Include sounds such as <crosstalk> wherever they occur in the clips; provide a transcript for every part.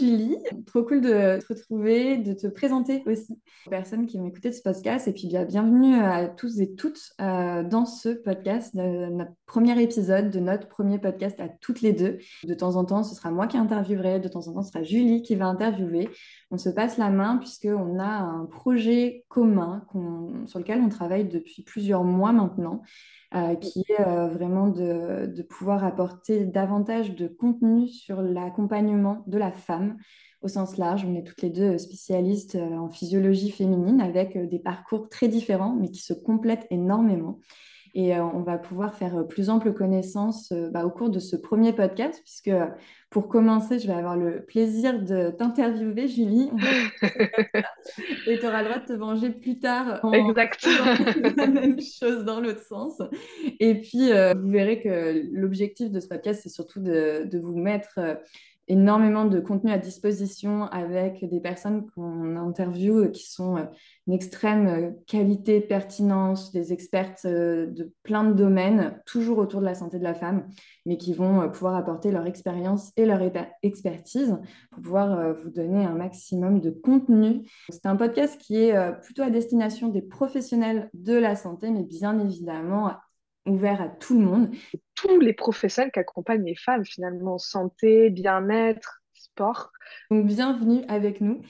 Julie, trop cool de te retrouver, de te présenter aussi aux personnes qui vont écouter ce podcast. Et puis bienvenue à tous et toutes euh, dans ce podcast, de notre premier épisode, de notre premier podcast à toutes les deux. De temps en temps, ce sera moi qui interviewerai, de temps en temps, ce sera Julie qui va interviewer. On se passe la main puisqu'on a un projet commun sur lequel on travaille depuis plusieurs mois maintenant. Euh, qui est euh, vraiment de, pouvoir apporter davantage de contenu sur l'accompagnement de la femme au sens large. On est toutes les deux spécialistes euh, en physiologie féminine avec des parcours très différents, mais qui se complètent énormément. Et euh, on va pouvoir faire euh, plus ample connaissance euh, bah, au cours de ce premier podcast, puisque pour commencer, je vais avoir le plaisir de t'interviewer, Julie. et tu auras le droit de te venger plus tard en <laughs> Exactement. la même chose dans l'autre sens. Et puis, vous verrez que l'objectif de ce podcast, c'est surtout de, de vous mettre énormément de contenu à disposition avec des personnes qu'on interviewe qui sont euh, une extrême euh, qualité, pertinence, des expertes euh, de plein de domaines, toujours autour de la santé de la femme, mais qui vont pouvoir apporter leur expérience et leur expertise pour pouvoir vous donner un maximum de contenu. C'est un podcast qui est plutôt à destination des professionnels de la santé, mais bien évidemment ouvert à tout le monde. Tous les professionnels qui accompagnent les femmes, finalement, santé, bien-être, sport. Donc, bienvenue avec nous.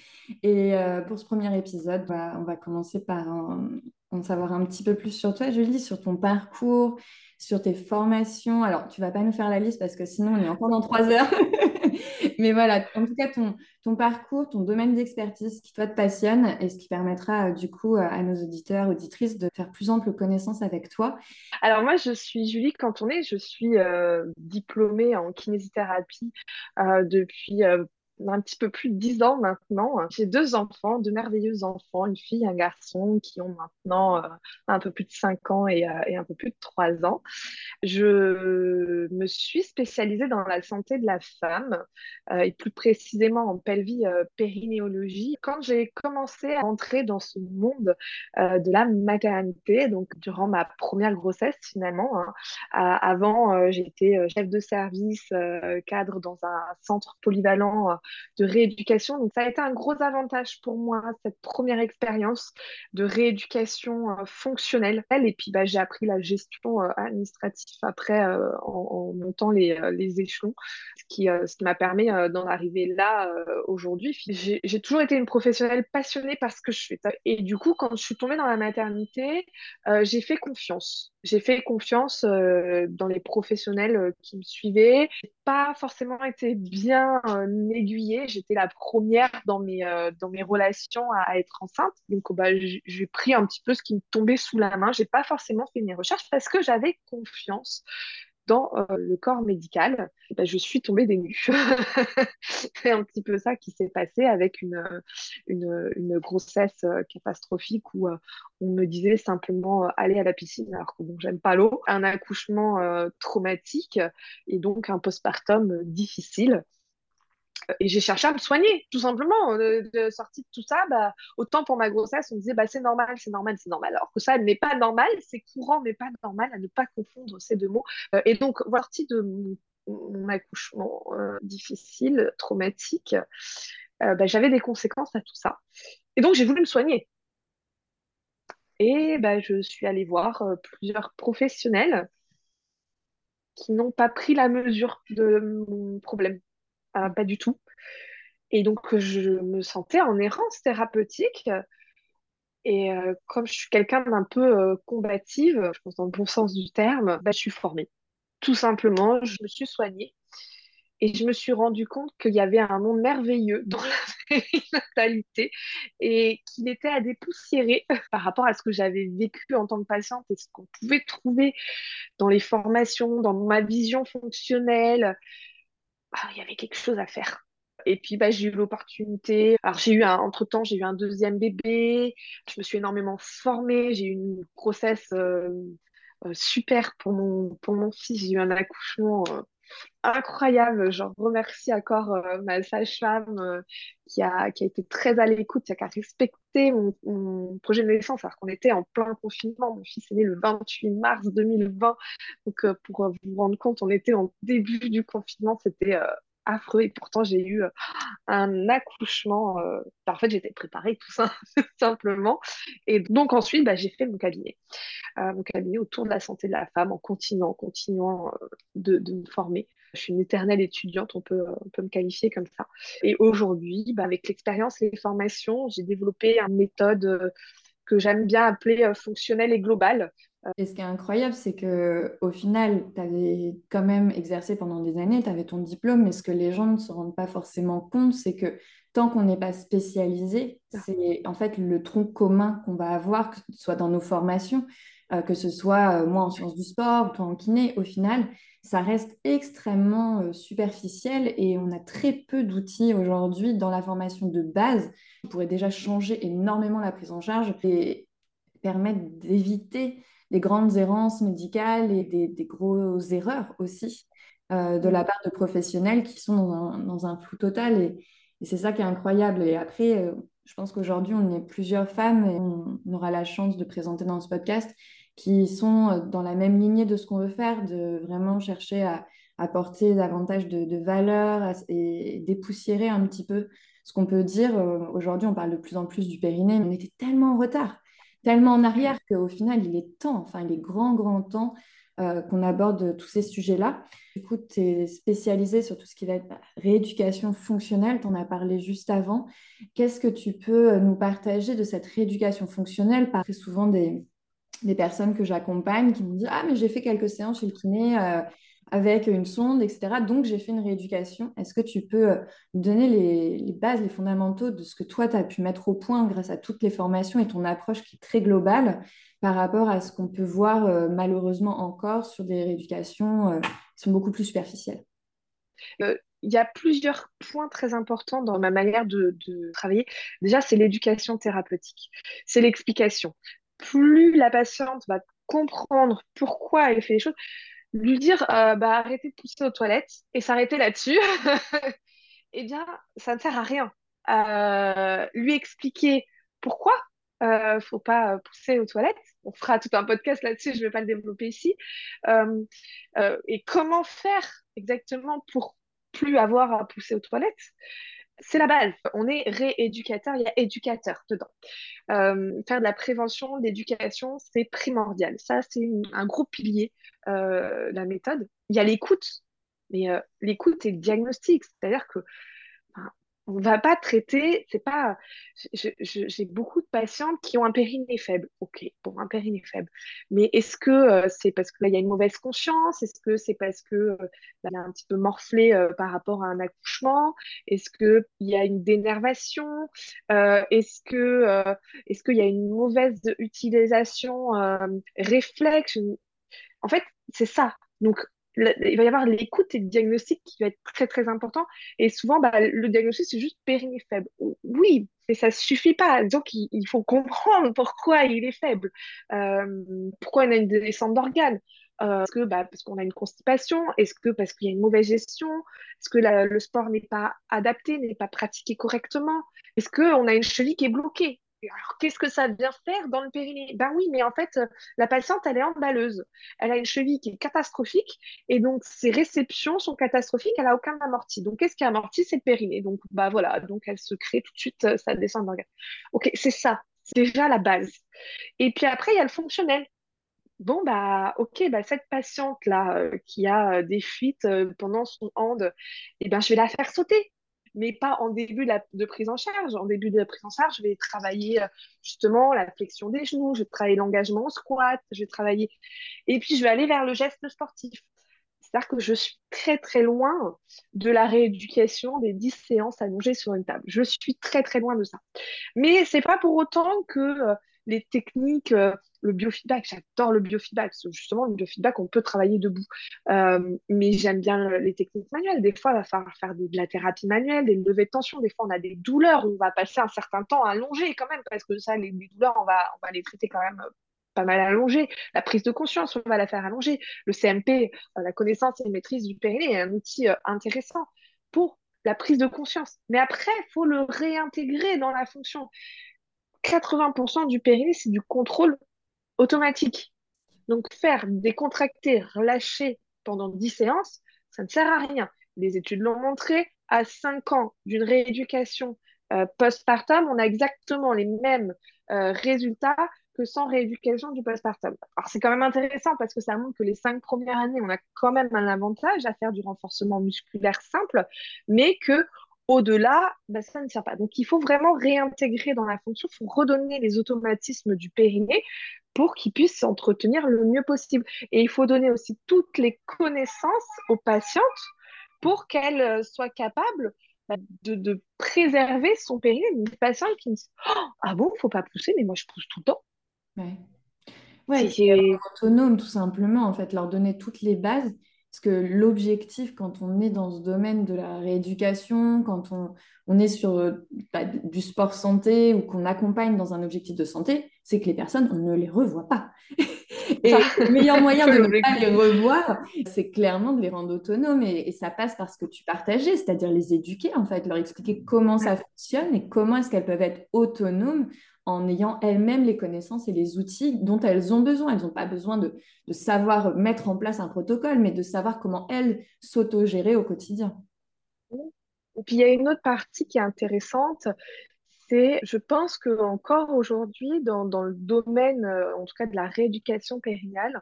Et euh, pour ce premier épisode, bah, on va commencer par en, savoir un petit peu plus sur toi, Julie, sur ton parcours, sur tes formations. Alors, tu vas pas nous faire la liste parce que sinon, on est encore dans trois heures. <laughs> Mais voilà, en tout cas, ton, parcours, ton domaine d'expertise qui toi te passionne et ce qui permettra euh, du coup euh, à nos auditeurs, auditrices de faire plus ample connaissance avec toi. Alors moi, je suis Julie Cantonnet, je suis euh, diplômée en kinésithérapie depuis un petit peu plus de 10 ans maintenant. J'ai deux enfants, deux merveilleux enfants, une fille et un garçon qui ont maintenant euh, un peu plus de 5 ans et, euh, et, un peu plus de 3 ans. Je me suis spécialisée dans la santé de la femme euh, et plus précisément en pelvie périnéologie. Quand j'ai commencé à entrer dans ce monde de la maternité, donc durant ma première grossesse finalement, hein, avant j'étais chef de service, cadre dans un centre polyvalent de rééducation. Donc, ça a été un gros avantage pour moi, cette première expérience de rééducation euh, fonctionnelle. Et puis, bah, j'ai appris la gestion euh, administrative après euh, en, montant les, les, échelons, ce qui, ce qui m'a permis d'en arriver là aujourd'hui. J'ai toujours été une professionnelle passionnée par ce que je fais. Et du coup, quand je suis tombée dans la maternité, j'ai fait confiance. J'ai fait confiance dans les professionnels qui me suivaient. Forcément été bien aiguillée J'étais la première dans mes, euh, dans mes relations à, être enceinte. Donc, bah, j'ai pris un petit peu ce qui me tombait sous la main. J'ai pas forcément fait mes recherches parce que j'avais confiance euh, le corps médical, bah, je suis tombée des nues. <laughs> c'est un petit peu ça qui s'est passé avec une, une, une grossesse euh, catastrophique où on me disait simplement aller à la piscine alors que bon, j'aime pas l'eau, un accouchement traumatique et donc un postpartum difficile et j'ai cherché à me soigner, tout simplement. De, de sortie de tout ça, bah, autant pour ma grossesse, on me disait bah, c'est normal, c'est normal, c'est normal. Alors que ça n'est pas normal, c'est courant, mais pas normal, à ne pas confondre ces deux mots. Euh, et donc, sortie de mon, accouchement euh, difficile, traumatique, euh, bah, j'avais des conséquences à tout ça. Et donc, j'ai voulu me soigner. Et bah, je suis allée voir plusieurs professionnels qui n'ont pas pris la mesure de mon problème. Pas du tout. Et donc, je me sentais en errance thérapeutique Et comme je suis quelqu'un d'un peu combative, je pense dans le bon sens du terme, bah, je suis formée. Tout simplement, je me suis soignée et je me suis rendu compte qu'il y avait un monde merveilleux dans la <laughs> périnatalité et qu'il était à dépoussiérer <laughs> par rapport à ce que j'avais vécu en tant que patiente et ce qu'on pouvait trouver dans les formations, dans ma vision fonctionnelle. Ah, il y avait quelque chose à faire. Et puis, bah, j'ai eu l'opportunité. J'ai eu un, entre-temps, j'ai eu un deuxième bébé. Je me suis énormément formée. J'ai eu une grossesse euh, euh, super pour mon, pour mon fils. J'ai eu un accouchement euh, incroyable. Je remercie encore euh, ma sage-femme euh, qui, a, qui a été très à l'écoute, qui a respecté mon, mon, projet de naissance alors qu'on était en plein confinement. Mon fils est né le 28 mars 2020. Donc, euh, pour vous rendre compte, on était en début du confinement. C'était affreux et pourtant j'ai eu un accouchement. en fait, j'étais préparée tout <laughs> simplement. Et donc ensuite, bah, j'ai fait mon cabinet. mon cabinet autour de la santé de la femme en continuant, continuant de, me former. Je suis une éternelle étudiante, on peut, me qualifier comme ça. Et aujourd'hui, bah, avec l'expérience et les formations, j'ai développé une méthode euh, que j'aime bien appeler euh, fonctionnelle et globale. Et ce qui est incroyable, c'est que au final, tu avais quand même exercé pendant des années, tu avais ton diplôme, mais ce que les gens ne se rendent pas forcément compte, c'est que tant qu'on n'est pas spécialisé, c'est en fait le tronc commun qu'on va avoir, que ce soit dans nos formations, euh, que ce soit moi en sciences du sport, toi en kiné, au final, ça reste extrêmement euh, superficiel et on a très peu d'outils aujourd'hui dans la formation de base qui pourraient déjà changer énormément la prise en charge et permettre d'éviter des grandes errances médicales et des, grosses erreurs aussi euh, de la part de professionnels qui sont dans un, flou total. Et, c'est ça qui est incroyable. Et après, euh, je pense qu'aujourd'hui, on est plusieurs femmes et on aura la chance de présenter dans ce podcast qui sont euh, dans la même lignée de ce qu'on veut faire, de vraiment chercher à apporter davantage de, valeur et dépoussiérer un petit peu ce qu'on peut dire. Aujourd'hui, on parle de plus en plus du périnée, mais on était tellement en retard, tellement en arrière qu'au final, il est temps, enfin, il est grand, grand temps euh, qu'on aborde tous ces sujets-là. Écoute, tu es spécialisé sur tout ce qui va être rééducation fonctionnelle, tu en as parlé juste avant. Qu'est-ce que tu peux nous partager de cette rééducation fonctionnelle? Très souvent des, des personnes que j'accompagne qui m'ont dit Ah, mais j'ai fait quelques séances chez le kiné euh, avec une sonde, etc. Donc, j'ai fait une rééducation. Est-ce que tu peux euh, donner les, bases, les fondamentaux de ce que toi, tu as pu mettre au point grâce à toutes les formations et ton approche qui est très globale par rapport à ce qu'on peut voir euh, malheureusement encore sur des rééducations qui sont beaucoup plus superficielles? Il y a plusieurs points très importants dans ma manière de, de travailler. Déjà, c'est l'éducation thérapeutique, c'est l'explication plus la patiente va comprendre pourquoi elle fait les choses, lui dire euh, bah, arrêtez de pousser aux toilettes et s'arrêter là-dessus, <laughs> eh bien, ça ne sert à rien. Euh, lui expliquer pourquoi ne euh, faut pas pousser aux toilettes. On fera tout un podcast là-dessus, je ne vais pas le développer ici. et comment faire exactement pour plus avoir à pousser aux toilettes? C'est la base. On est rééducateur, il y a éducateur dedans. Euh, faire de la prévention, l'éducation, c'est primordial. Ça, c'est un gros pilier, euh, la méthode. Il y a l'écoute, mais euh, l'écoute et le diagnostic. C'est-à-dire que on va pas traiter, c'est pas. J'ai beaucoup de patientes qui ont un périnée faible. Ok, bon, un périnée faible. Mais est-ce que euh, c'est parce qu'il y a une mauvaise conscience? Est-ce que c'est parce que euh, a un petit peu morflé euh, par rapport à un accouchement? Est-ce qu'il y a une dénervation? Est-ce que est-ce qu'il y a une mauvaise utilisation réflexe? En fait, c'est ça. Donc, il va y avoir l'écoute et le diagnostic qui va être très très important. Et souvent, bah, le diagnostic, c'est juste périnée faible. Oui, mais ça ne suffit pas. Donc, il, faut comprendre pourquoi il est faible, euh, pourquoi il a une descente d'organes? Euh, est-ce que bah, parce qu'on a une constipation? Est-ce que parce qu'il y a une mauvaise gestion? Est-ce que le sport n'est pas adapté, n'est pas pratiqué correctement? Est-ce qu'on a une cheville qui est bloquée? Alors, qu'est-ce que ça vient faire dans le périnée? Ben oui, mais en fait, euh, la patiente, elle est emballeuse. Elle a une cheville qui est catastrophique et donc ses réceptions sont catastrophiques. Elle n'a aucun amorti. Donc, qu'est-ce qui amorti C'est le périnée. Donc, bah voilà, donc elle se crée tout de suite, euh, ça descend d'organe. Ok, c'est ça. C'est déjà la base. Et puis après, il y a le fonctionnel. Bon, bah, ok, bah, cette patiente-là euh, qui a des fuites pendant son hand, eh ben, je vais la faire sauter mais pas en début de, prise en charge. En début de prise en charge, je vais travailler euh, justement la flexion des genoux, je vais travailler l'engagement au squat, je vais travailler. Et puis, je vais aller vers le geste sportif. C'est-à-dire que je suis très très loin de la rééducation des 10 séances allongées sur une table. Je suis très très loin de ça. Mais c'est pas pour autant que euh, les techniques, euh, le biofeedback, j'adore le biofeedback. Justement, le biofeedback, on peut travailler debout. Euh, mais j'aime bien les techniques manuelles. Des fois, il va falloir faire de, la thérapie manuelle, des levées de tension. Des fois, on a des douleurs. On va passer un certain temps allongé quand même, parce que ça, les, douleurs, on va, on va les traiter quand même pas mal allongé. La prise de conscience, on va la faire allonger. Le CMP, euh, la connaissance et la maîtrise du périnée, est un outil intéressant pour la prise de conscience. Mais après, il faut le réintégrer dans la fonction. 80% du périnée, c'est du contrôle automatique. Donc, faire décontracter, relâcher pendant 10 séances, ça ne sert à rien. Les études l'ont montré, à 5 ans d'une rééducation euh, postpartum, on a exactement les mêmes euh, résultats que sans rééducation du postpartum. Alors, c'est quand même intéressant parce que ça montre que les 5 premières années, on a quand même un avantage à faire du renforcement musculaire simple, mais que au-delà, bah, ça ne sert pas. Donc, il faut vraiment réintégrer dans la fonction, il faut redonner les automatismes du périnée pour qu'il puisse s'entretenir le mieux possible. Et il faut donner aussi toutes les connaissances aux patientes pour qu'elles euh, soient capables bah, de, préserver son périnée. Une patiente qui me dit oh, Ah bon, il ne faut pas pousser, mais moi je pousse tout le temps. Ouais, ouais c'est autonome tout simplement, en fait, leur donner toutes les bases parce que l'objectif, quand on est dans ce domaine de la rééducation, quand on, on est sur euh, bah, du sport santé ou qu'on accompagne dans un objectif de santé, c'est que les personnes, on ne les revoit pas. <laughs> et le meilleur <laughs> moyen de ne pas les revoir, c'est clairement de les rendre autonomes. Et, et, ça passe par ce que tu partageais, c'est-à-dire les éduquer, en fait, leur expliquer comment ça fonctionne et comment est-ce qu'elles peuvent être autonomes en ayant elles-mêmes les connaissances et les outils dont elles ont besoin. Elles n'ont pas besoin de, savoir mettre en place un protocole, mais de savoir comment elles s'autogérer au quotidien. Et puis il y a une autre partie qui est intéressante, c'est, je pense qu'encore aujourd'hui, dans, le domaine, euh, en tout cas de la rééducation périnale,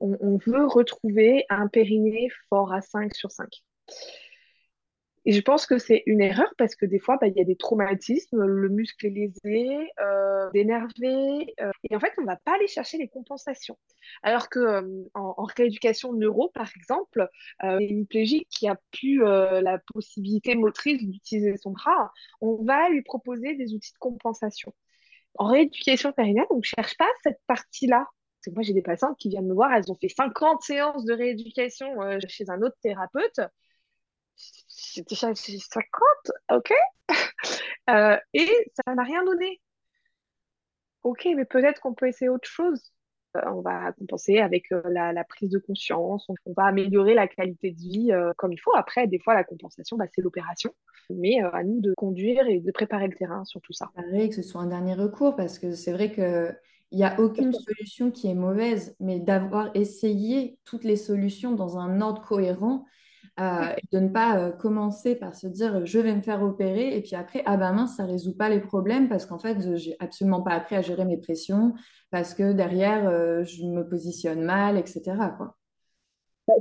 on, on veut retrouver un périnée fort à 5 sur 5. Et je pense que c'est une erreur parce que des fois, bah, il y a des traumatismes, le muscle est lésé, euh, énervé, euh, et en fait, on ne va pas aller chercher les compensations. Alors que euh, en, rééducation neuro, par exemple, euh, une plégique qui a plus la possibilité motrice d'utiliser son bras, on va lui proposer des outils de compensation. En rééducation périnale, on ne cherche pas cette partie-là. Moi, j'ai des patientes qui viennent me voir, elles ont fait 50 séances de rééducation chez un autre thérapeute déjà 50, ok? <laughs> Euh, Et ça n'a rien donné. Ok, mais peut-être qu'on peut essayer autre chose. Euh, on va compenser avec euh, la, prise de conscience, on, va améliorer la qualité de vie comme il faut. Après, des fois, la compensation, bah, c'est l'opération. Mais à nous de conduire et de préparer le terrain sur tout ça. que ce soit un dernier recours, parce que c'est vrai que il n'y a aucune solution qui est mauvaise, mais d'avoir essayé toutes les solutions dans un ordre cohérent, euh, de ne pas euh, commencer par se dire je vais me faire opérer et puis après ah ben mince ça résout pas les problèmes parce qu'en fait j'ai absolument pas appris à gérer mes pressions parce que derrière euh, je me positionne mal etc quoi.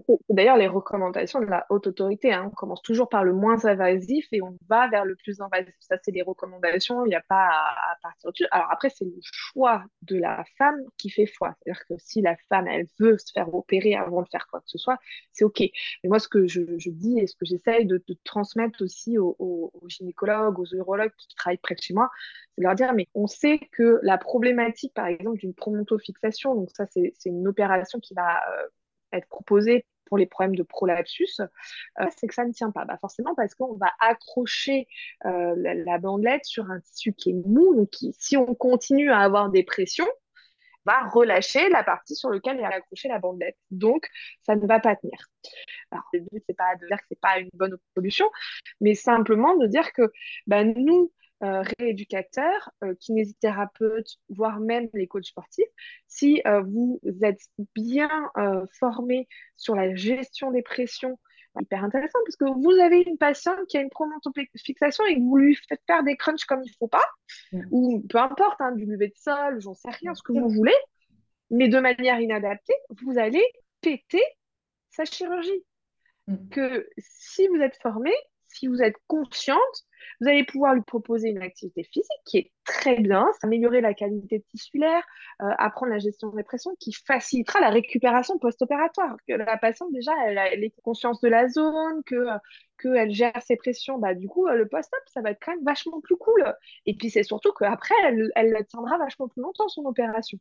C'est d'ailleurs les recommandations de la haute autorité. Hein. On commence toujours par le moins invasif et on va vers le plus invasif. Ça, c'est les recommandations. Il n'y a pas à, partir dessus. Alors après, c'est le choix de la femme qui fait foi. C'est-à-dire que si la femme, elle veut se faire opérer avant de faire quoi que ce soit, c'est OK. Mais moi, ce que je, dis et ce que j'essaye de, transmettre aussi aux, gynécologues, aux urologues qui travaillent près de chez moi, c'est de leur dire, mais on sait que la problématique, par exemple, d'une promontofixation, donc ça, c'est une opération qui va... Euh, être proposé pour les problèmes de prolapsus, euh, c'est que ça ne tient pas. Bah forcément parce qu'on va accrocher euh, la, bandelette sur un tissu qui est mou, donc si on continue à avoir des pressions, va relâcher la partie sur laquelle il a accroché la bandelette. Donc, ça ne va pas tenir. Alors, le but, c'est pas de dire que c'est pas une bonne solution, mais simplement de dire que bah, nous, euh, rééducateurs, euh, kinésithérapeutes, voire même les coachs sportifs, si euh, vous êtes bien formé sur la gestion des pressions, hyper intéressant parce que vous avez une patiente qui a une fixation et que vous lui faites faire des crunchs comme il ne faut pas, ou peu importe, hein, du lever de sol, j'en sais rien, ce que vous voulez, mais de manière inadaptée, vous allez péter sa chirurgie. Mm. Que si vous êtes formé, si vous êtes consciente, vous allez pouvoir lui proposer une activité physique qui est très bien, améliorer la qualité tissulaire, euh, apprendre la gestion des pressions, qui facilitera la récupération post-opératoire. Que la patiente, déjà, elle, a, elle est conscience de la zone, que qu'elle gère ses pressions. Bah, du coup, le post-op, ça va être quand même vachement plus cool. Et puis, c'est surtout qu'après, elle, elle tiendra vachement plus longtemps, son opération.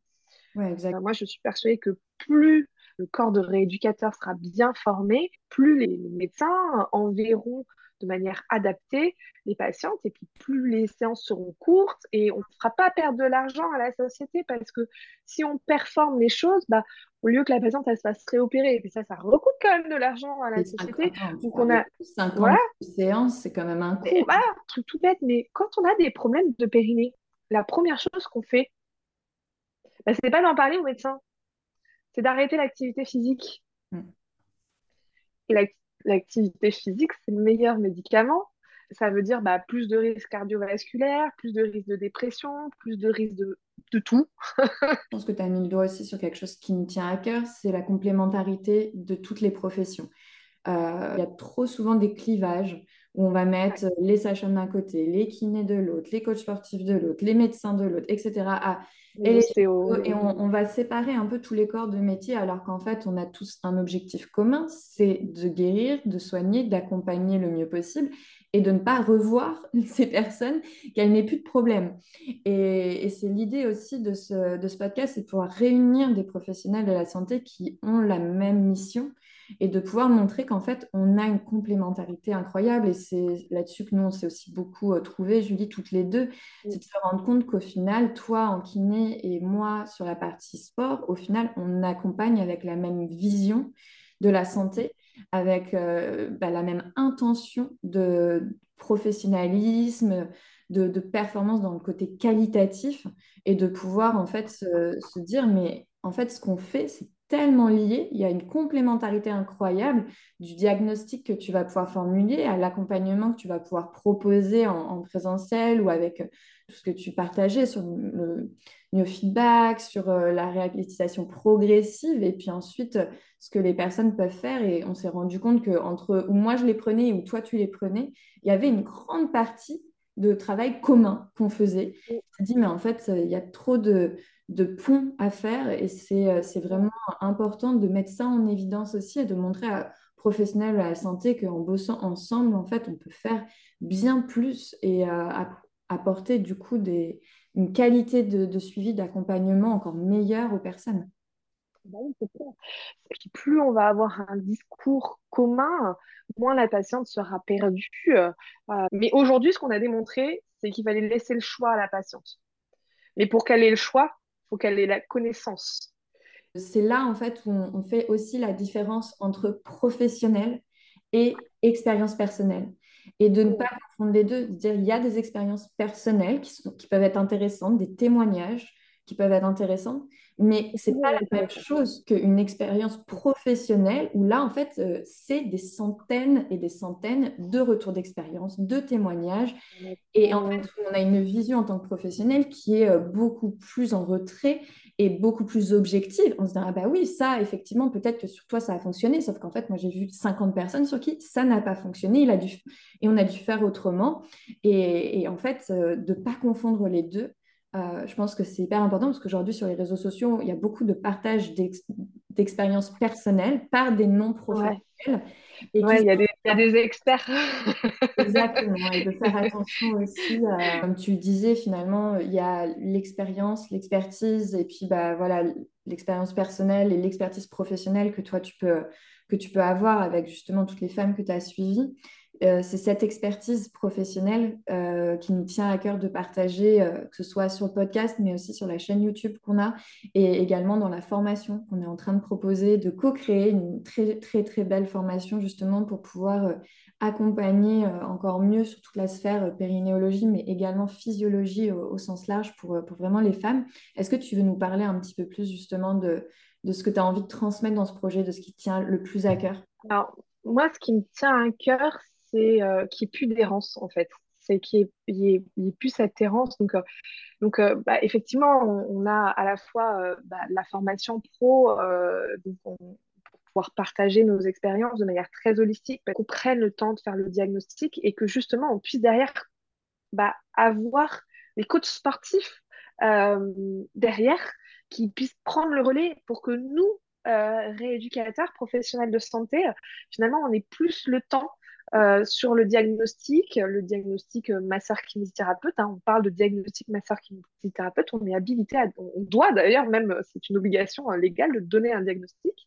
Ouais, exactement. moi, je suis persuadée que plus le corps de rééducateur sera bien formé, plus les médecins enverront de manière adaptée les patientes et puis plus les séances seront courtes et on ne fera pas perdre de l'argent à la société parce que si on performe les choses, bah, au lieu que la patiente elle se fasse réopérer, et puis ça, ça recoûte quand même de l'argent à la société. Donc on a 50 voilà. séances, c'est quand même un coût. Voilà, truc tout bête, mais quand on a des problèmes de périnée, la première chose qu'on fait, bah, c'est pas d'en parler au médecin, c'est d'arrêter l'activité physique. Mm. Et l'activité physique, c'est le meilleur médicament. Ça veut dire bah, plus de risques cardiovasculaires, plus de risques de dépression, plus de risques de, de tout. <laughs> Je pense que tu as mis le doigt aussi sur quelque chose qui me tient à cœur, c'est la complémentarité de toutes les professions. Euh, il y a trop souvent des clivages où on va mettre les sages d'un côté, les kinés de l'autre, les coachs sportifs de l'autre, les médecins de l'autre, etc. et, et on, va séparer un peu tous les corps de métier alors qu'en fait, on a tous un objectif commun, c'est de guérir, de soigner, d'accompagner le mieux possible et de ne pas revoir <laughs> ces personnes, qu'elles n'aient plus de problème. Et, c'est l'idée aussi de ce, de ce podcast, c'est de pouvoir réunir des professionnels de la santé qui ont la même mission et de pouvoir montrer qu'en fait, on a une complémentarité incroyable. Et c'est là-dessus que nous, on s'est aussi beaucoup euh, trouvé, Julie, toutes les deux. C'est de se rendre compte qu'au final, toi en kiné et moi sur la partie sport, au final, on accompagne avec la même vision de la santé, avec euh, bah, la même intention de professionnalisme, de, performance dans le côté qualitatif et de pouvoir en fait se, se dire mais en fait ce qu'on fait c'est tellement liés, il y a une complémentarité incroyable du diagnostic que tu vas pouvoir formuler à l'accompagnement que tu vas pouvoir proposer en, présentiel ou avec euh, tout ce que tu partageais sur le neofeedback, sur euh, la réhabilitation progressive et puis ensuite euh, ce que les personnes peuvent faire. Et on s'est rendu compte que entre où moi je les prenais et où toi tu les prenais, il y avait une grande partie de travail commun qu'on faisait. On dit, mais en fait, il y a trop de, de pont à faire et euh, c'est vraiment important de mettre ça en évidence aussi et de montrer à professionnels de la santé qu'en bossant ensemble, en fait, on peut faire bien plus et euh, apporter du coup des, une qualité de, suivi, d'accompagnement encore meilleure aux personnes. Bah plus on va avoir un discours commun, moins la patiente sera perdue. Euh, mais aujourd'hui, ce qu'on a démontré, c'est qu'il fallait laisser le choix à la patiente. Mais pour qu'elle ait le choix, faut qu'elle ait la connaissance. C'est là, en fait, où on, fait aussi la différence entre professionnel et expérience personnelle. Et de ne pas confondre les deux, de dire il y a des expériences personnelles qui peuvent être intéressantes, des témoignages qui peuvent être intéressants, mais c'est pas la même chose qu'une expérience professionnelle où là, en fait, euh, c'est des centaines et des centaines de retours d'expérience, de témoignages. Et en fait, on a une vision en tant que professionnel qui est euh, beaucoup plus en retrait et beaucoup plus objective. On se dit, ah bah oui, ça, effectivement, peut-être que sur toi, ça a fonctionné. Sauf qu'en fait, moi, j'ai vu 50 personnes sur qui ça n'a pas fonctionné. Il a dû... Et on a dû faire autrement. Et, en fait, euh, de ne pas confondre les deux. Euh, je pense que c'est hyper important parce qu'aujourd'hui, sur les réseaux sociaux, il y a beaucoup de partage d'expériences personnelles par des non-professionnels. il y, a des experts. <laughs> Exactement, et de faire attention aussi, comme tu le disais, finalement, il y a l'expérience, l'expertise, et puis bah, voilà, l'expérience personnelle et l'expertise professionnelle que toi, tu peux, que tu peux avoir avec justement toutes les femmes que tu as suivies. Euh, c'est cette expertise professionnelle euh, qui nous tient à cœur de partager, euh, que ce soit sur le podcast, mais aussi sur la chaîne YouTube qu'on a, et également dans la formation qu'on est en train de proposer, de co-créer une très très très belle formation justement pour pouvoir accompagner encore mieux sur toute la sphère périnéologie, mais également physiologie au, sens large pour, pour, vraiment les femmes. Est-ce que tu veux nous parler un petit peu plus justement de, de ce que tu as envie de transmettre dans ce projet, de ce qui tient le plus à cœur? Alors, moi, ce qui me tient à cœur, c'est euh, qu'il n'y ait plus d'errance, en fait. C'est qu'il n'y ait, plus cette errance. Donc, euh, donc euh, bah, effectivement, on, a à la fois bah, la formation pro pour pouvoir partager nos expériences de manière très holistique, qu'on prenne le temps de faire le diagnostic et que justement on puisse derrière bah, avoir les coachs sportifs euh, derrière qui puissent prendre le relais pour que nous, euh, rééducateurs, professionnels de santé, finalement, on ait plus le temps euh, sur le diagnostic, le diagnostic masseur kinésithérapeute, hein, on parle de diagnostic masseur kinésithérapeute, on est habilité, à, on doit d'ailleurs, même c'est une obligation légale de donner un diagnostic,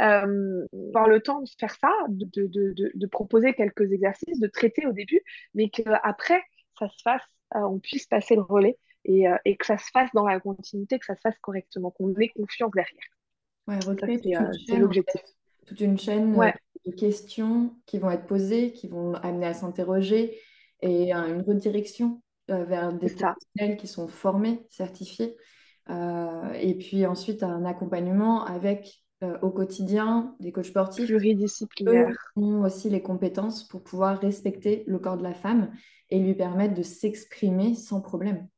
euh, avoir le temps de faire ça, de, de, de, de, proposer quelques exercices, de traiter au début, mais qu'après, ça se fasse, on puisse passer le relais et, euh, et, que ça se fasse dans la continuité, que ça se fasse correctement, qu'on ait confiance derrière. Ouais, c'est l'objectif. Toute une chaîne euh, de questions qui vont être posées, qui vont amener à s'interroger et une redirection euh, vers des professionnels qui sont formés, certifiés. et puis ensuite un accompagnement avec au quotidien des coachs sportifs pluridisciplinaires ont aussi les compétences pour pouvoir respecter le corps de la femme et lui permettre de s'exprimer sans problème.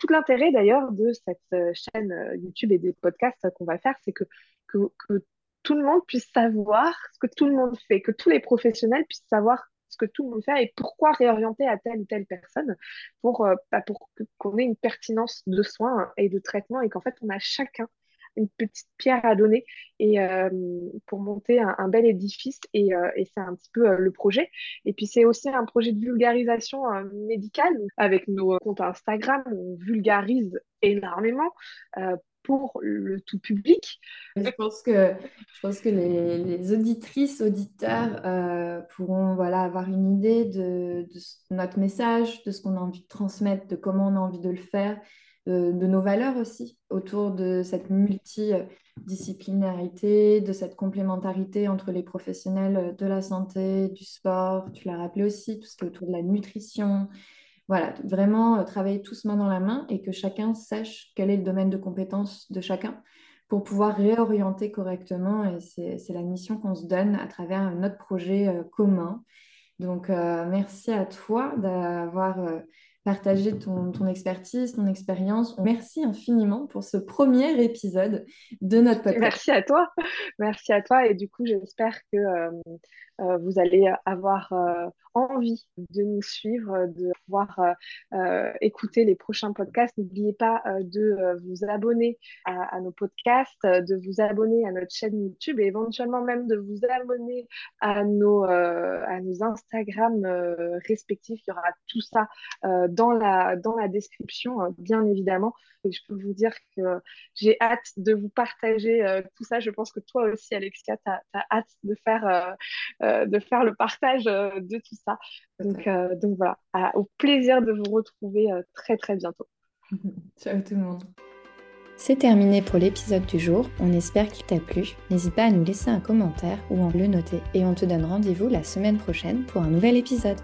Tout l'intérêt d'ailleurs de cette euh, chaîne euh, YouTube et des podcasts qu'on va faire, c'est que, que, tout le monde puisse savoir ce que tout le monde fait, que tous les professionnels puissent savoir ce que tout le monde fait et pourquoi réorienter à telle ou telle personne pour, euh, bah, qu'on ait une pertinence de soins et de traitement et qu'en fait on a chacun une petite pierre à donner et euh, pour monter un, bel édifice et, euh, et c'est un petit peu le projet. Et puis c'est aussi un projet de vulgarisation médicale. Avec nos comptes Instagram on vulgarise énormément pour le tout public. Je pense que, les, auditrices, auditeurs pourront voilà, avoir une idée de, notre message, de ce qu'on a envie de transmettre, de comment on a envie de le faire de, nos valeurs aussi, autour de cette multidisciplinarité, de cette complémentarité entre les professionnels de la santé, du sport, tu l'as rappelé aussi, tout ce qui est autour de la nutrition. Voilà, vraiment euh, travailler tous main dans la main et que chacun sache quel est le domaine de compétence de chacun pour pouvoir réorienter correctement. Et c'est la mission qu'on se donne à travers notre projet euh, commun. Donc, euh, merci à toi d'avoir partager ton, expertise, ton expérience. Merci infiniment pour ce premier épisode de notre podcast. Merci à toi. Merci à toi. Et du coup, j'espère que euh, euh, vous allez avoir euh, envie de nous suivre, de pouvoir écouter les prochains podcasts. N'oubliez pas de vous abonner à, nos podcasts, de vous abonner à notre chaîne YouTube et éventuellement même de vous abonner à nos, à nos Instagram respectifs. Il y aura tout ça dans, la, dans la description, bien évidemment. Et je peux vous dire que j'ai hâte de vous partager tout ça. Je pense que toi aussi, Alexia, tu as, hâte de faire euh, de faire le partage euh, de tout ça. Donc, euh, donc voilà, au plaisir de vous retrouver très très bientôt. <laughs> Ciao tout le monde. C'est terminé pour l'épisode du jour, on espère qu'il t'a plu. N'hésite pas à nous laisser un commentaire ou à le noter et on te donne rendez-vous la semaine prochaine pour un nouvel épisode.